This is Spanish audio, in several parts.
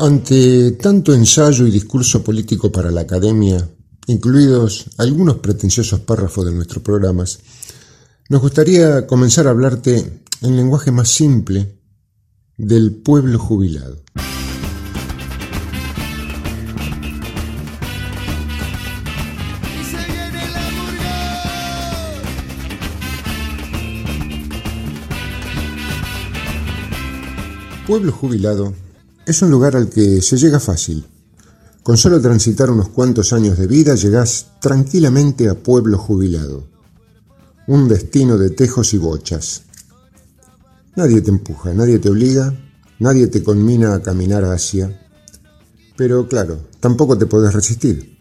Ante tanto ensayo y discurso político para la academia, incluidos algunos pretenciosos párrafos de nuestros programas, nos gustaría comenzar a hablarte en lenguaje más simple del pueblo jubilado. Pueblo jubilado es un lugar al que se llega fácil. Con solo transitar unos cuantos años de vida llegás tranquilamente a Pueblo jubilado. Un destino de tejos y bochas. Nadie te empuja, nadie te obliga, nadie te conmina a caminar hacia. Pero claro, tampoco te podés resistir.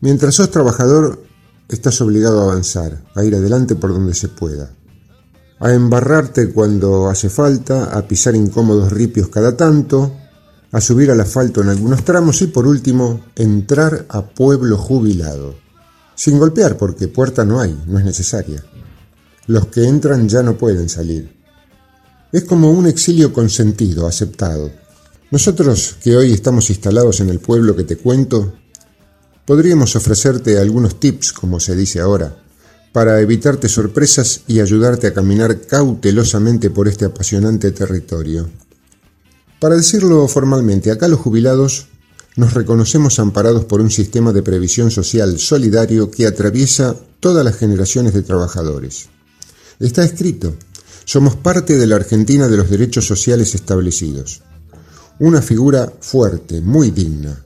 Mientras sos trabajador, estás obligado a avanzar, a ir adelante por donde se pueda a embarrarte cuando hace falta, a pisar incómodos ripios cada tanto, a subir al asfalto en algunos tramos y por último, entrar a pueblo jubilado. Sin golpear porque puerta no hay, no es necesaria. Los que entran ya no pueden salir. Es como un exilio consentido, aceptado. Nosotros, que hoy estamos instalados en el pueblo que te cuento, podríamos ofrecerte algunos tips, como se dice ahora, para evitarte sorpresas y ayudarte a caminar cautelosamente por este apasionante territorio. Para decirlo formalmente, acá los jubilados nos reconocemos amparados por un sistema de previsión social solidario que atraviesa todas las generaciones de trabajadores. Está escrito, somos parte de la Argentina de los derechos sociales establecidos. Una figura fuerte, muy digna,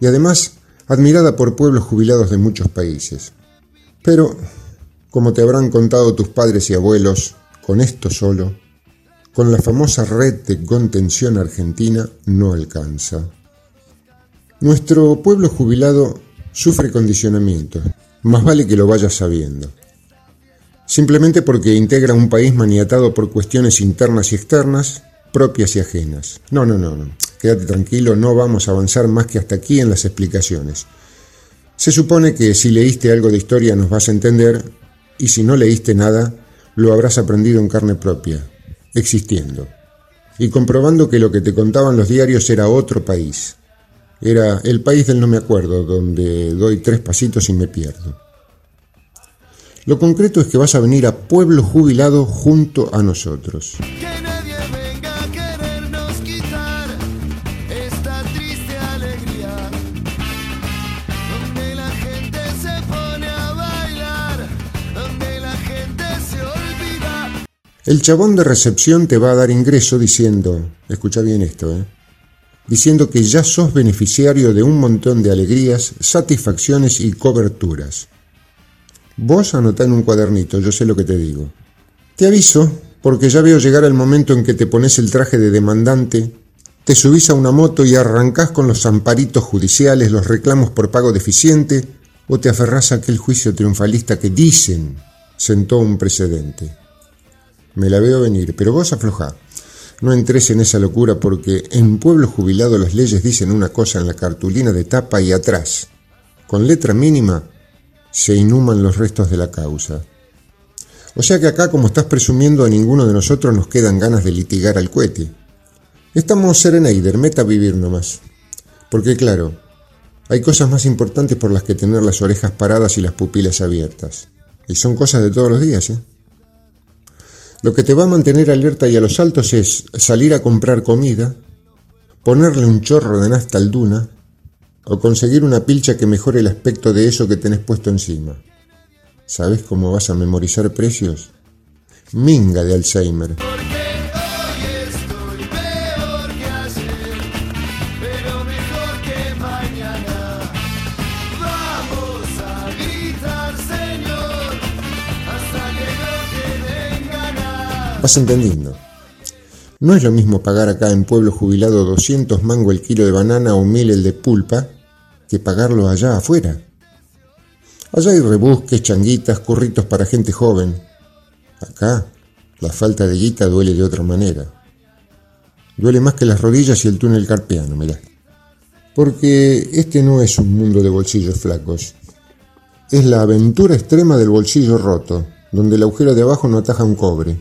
y además admirada por pueblos jubilados de muchos países. Pero como te habrán contado tus padres y abuelos, con esto solo, con la famosa red de contención argentina no alcanza. Nuestro pueblo jubilado sufre condicionamiento, más vale que lo vayas sabiendo. Simplemente porque integra un país maniatado por cuestiones internas y externas, propias y ajenas. No, no, no, no. Quédate tranquilo, no vamos a avanzar más que hasta aquí en las explicaciones. Se supone que si leíste algo de historia nos vas a entender y si no leíste nada, lo habrás aprendido en carne propia, existiendo, y comprobando que lo que te contaban los diarios era otro país. Era el país del no me acuerdo, donde doy tres pasitos y me pierdo. Lo concreto es que vas a venir a Pueblo Jubilado junto a nosotros. El chabón de recepción te va a dar ingreso diciendo, escucha bien esto, ¿eh? diciendo que ya sos beneficiario de un montón de alegrías, satisfacciones y coberturas. Vos anotá en un cuadernito, yo sé lo que te digo. Te aviso, porque ya veo llegar el momento en que te pones el traje de demandante, te subís a una moto y arrancás con los amparitos judiciales, los reclamos por pago deficiente, o te aferrás a aquel juicio triunfalista que dicen sentó un precedente. Me la veo venir, pero vos aflojá. No entres en esa locura porque en pueblo jubilado las leyes dicen una cosa en la cartulina de tapa y atrás. Con letra mínima se inhuman los restos de la causa. O sea que acá, como estás presumiendo, a ninguno de nosotros nos quedan ganas de litigar al cohete. Estamos sereneider, meta vivir nomás. Porque claro, hay cosas más importantes por las que tener las orejas paradas y las pupilas abiertas. Y son cosas de todos los días, ¿eh? Lo que te va a mantener alerta y a los saltos es salir a comprar comida, ponerle un chorro de nafta al duna o conseguir una pilcha que mejore el aspecto de eso que tenés puesto encima. ¿Sabes cómo vas a memorizar precios? Minga de Alzheimer. Vas entendiendo. No es lo mismo pagar acá en pueblo jubilado 200 mango el kilo de banana o 1000 el de pulpa que pagarlo allá afuera. Allá hay rebusques, changuitas, curritos para gente joven. Acá la falta de guita duele de otra manera. Duele más que las rodillas y el túnel carpiano, mirá. Porque este no es un mundo de bolsillos flacos. Es la aventura extrema del bolsillo roto, donde el agujero de abajo no ataja un cobre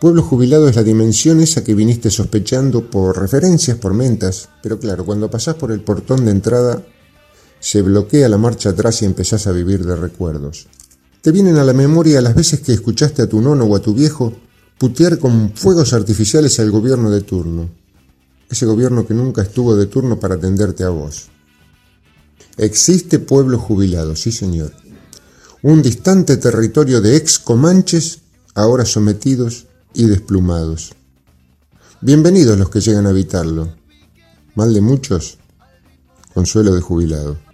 Pueblo jubilado es la dimensión esa que viniste sospechando por referencias, por mentas, pero claro, cuando pasás por el portón de entrada, se bloquea la marcha atrás y empezás a vivir de recuerdos. Te vienen a la memoria las veces que escuchaste a tu nono o a tu viejo putear con fuegos artificiales al gobierno de turno, ese gobierno que nunca estuvo de turno para atenderte a vos. Existe pueblo jubilado, sí señor. Un distante territorio de ex comanches, ahora sometidos y desplumados. Bienvenidos los que llegan a habitarlo. Mal de muchos, consuelo de jubilado.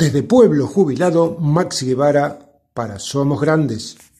Desde Pueblo Jubilado, Max Guevara para Somos Grandes.